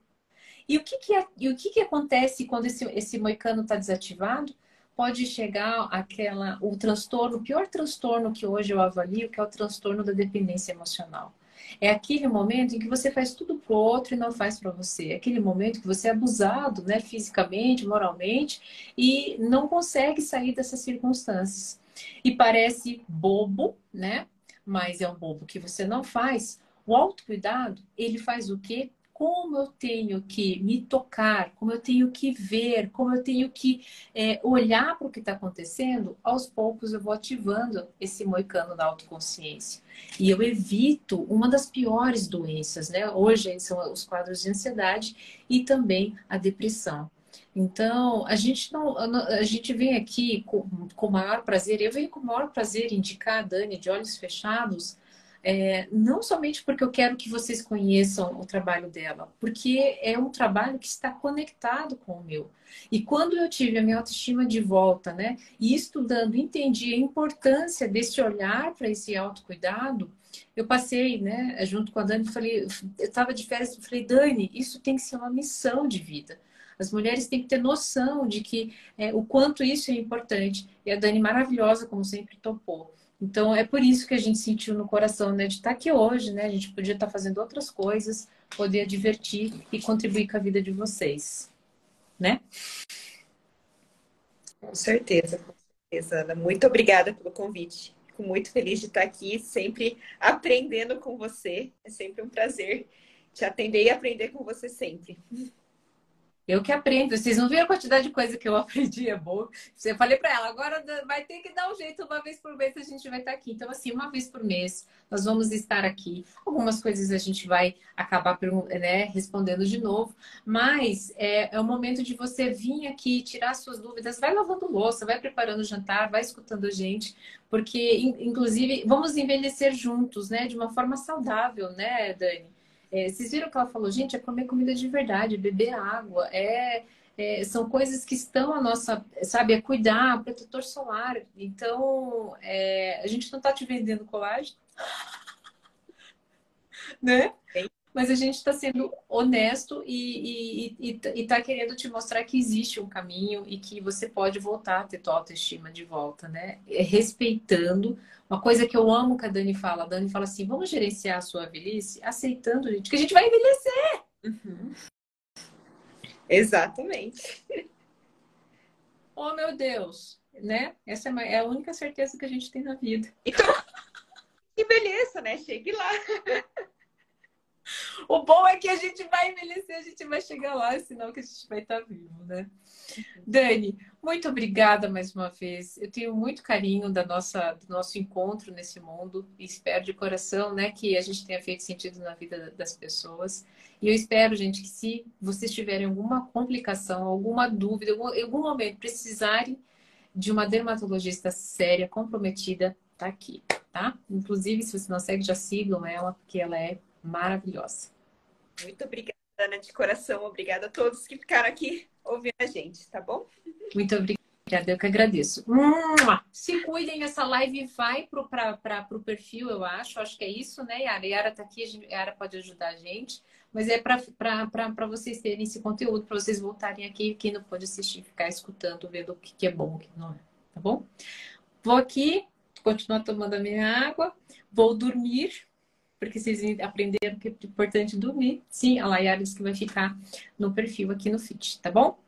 E o que, que, é, e o que, que acontece quando esse, esse moicano está desativado? Pode chegar aquela, o transtorno, o pior transtorno que hoje eu avalio, que é o transtorno da dependência emocional. É aquele momento em que você faz tudo pro outro e não faz para você. É aquele momento que você é abusado, né, fisicamente, moralmente e não consegue sair dessas circunstâncias. E parece bobo, né? Mas é um bobo que você não faz. O autocuidado, ele faz o quê? Como eu tenho que me tocar, como eu tenho que ver, como eu tenho que é, olhar para o que está acontecendo, aos poucos eu vou ativando esse moicano da autoconsciência. E eu evito uma das piores doenças, né? Hoje são os quadros de ansiedade e também a depressão. Então, a gente não, a gente vem aqui com, com maior prazer, eu venho com o maior prazer indicar a Dani de olhos fechados é, não somente porque eu quero que vocês conheçam o trabalho dela, porque é um trabalho que está conectado com o meu. E quando eu tive a minha autoestima de volta, né, e estudando, entendi a importância desse olhar para esse autocuidado, eu passei, né, junto com a Dani, falei, eu estava de férias, falei, Dani, isso tem que ser uma missão de vida. As mulheres têm que ter noção de que é, o quanto isso é importante. E a Dani, maravilhosa, como sempre, topou. Então é por isso que a gente sentiu no coração, né, de estar aqui hoje, né? A gente podia estar fazendo outras coisas, poder divertir e contribuir com a vida de vocês, né? Com certeza, com certeza, Ana. Muito obrigada pelo convite. Fico muito feliz de estar aqui, sempre aprendendo com você. É sempre um prazer te atender e aprender com você sempre. Eu que aprendo. Vocês não viram a quantidade de coisa que eu aprendi, é boa. Eu falei para ela, agora vai ter que dar um jeito, uma vez por mês a gente vai estar aqui. Então, assim, uma vez por mês nós vamos estar aqui. Algumas coisas a gente vai acabar né, respondendo de novo, mas é, é o momento de você vir aqui, tirar suas dúvidas, vai lavando louça, vai preparando o jantar, vai escutando a gente, porque, inclusive, vamos envelhecer juntos, né, de uma forma saudável, né, Dani? É, vocês viram que ela falou, gente, é comer comida de verdade, beber água, é, é, são coisas que estão a nossa, sabe, é cuidar, protetor solar. Então, é, a gente não está te vendendo colágeno, né? Mas a gente está sendo honesto e está querendo te mostrar que existe um caminho e que você pode voltar a ter tua autoestima de volta, né? É respeitando uma coisa que eu amo que a Dani fala. A Dani fala assim: vamos gerenciar a sua velhice aceitando, gente, que a gente vai envelhecer. Uhum. Exatamente. Oh, meu Deus, né? Essa é a única certeza que a gente tem na vida. Então, envelheça, né? Chegue lá. O bom é que a gente vai envelhecer, a gente vai chegar lá, senão que a gente vai estar vivo, né? Dani, muito obrigada mais uma vez. Eu tenho muito carinho da nossa, do nosso encontro nesse mundo e espero de coração, né, que a gente tenha feito sentido na vida das pessoas. E eu espero, gente, que se vocês tiverem alguma complicação, alguma dúvida, em algum momento precisarem de uma dermatologista séria, comprometida, tá aqui, tá? Inclusive, se você não segue, já sigam ela, porque ela é maravilhosa. Muito obrigada, Ana, de coração. Obrigada a todos que ficaram aqui ouvindo a gente, tá bom? Muito obrigada, eu que agradeço. Se cuidem, essa live vai para o perfil, eu acho. Acho que é isso, né, Yara? Yara tá aqui, a Yara pode ajudar a gente. Mas é para vocês terem esse conteúdo, para vocês voltarem aqui. Quem não pode assistir, ficar escutando, vendo o que, que é bom, o que não é. Tá bom? Vou aqui, continuar tomando a minha água, vou dormir porque vocês aprenderam que é importante dormir. Sim, a Layara disse que vai ficar no perfil aqui no feed, tá bom?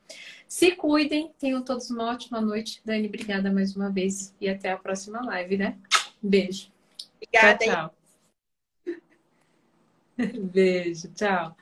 Se cuidem, tenham todos uma ótima noite. Dani, obrigada mais uma vez e até a próxima live, né? Beijo. Obrigada. Tchau, tchau. Beijo, tchau.